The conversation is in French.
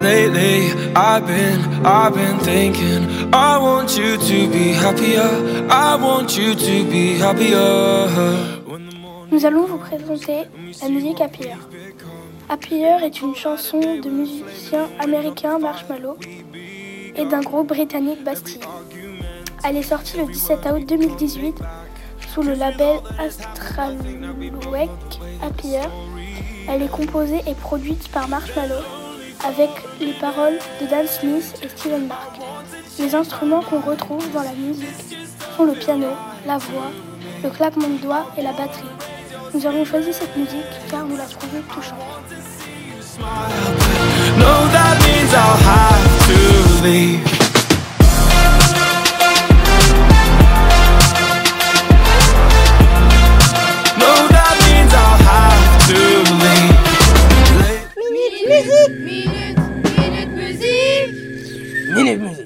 Lately, I've been, thinking. I want you to be happier. I want you to be happier. Nous allons vous présenter la musique Happier. Happier est une chanson de musicien américain Marshmallow et d'un groupe britannique Bastille. Elle est sortie le 17 août 2018 sous le label Astralwek Happier. Elle est composée et produite par Marshmallow avec les paroles de Dan Smith et Steven Mark. Les instruments qu'on retrouve dans la musique sont le piano, la voix, le claquement de doigts et la batterie. Nous avons choisi cette musique car nous la trouvons touchante. No, that. Minute musique. Minute musique.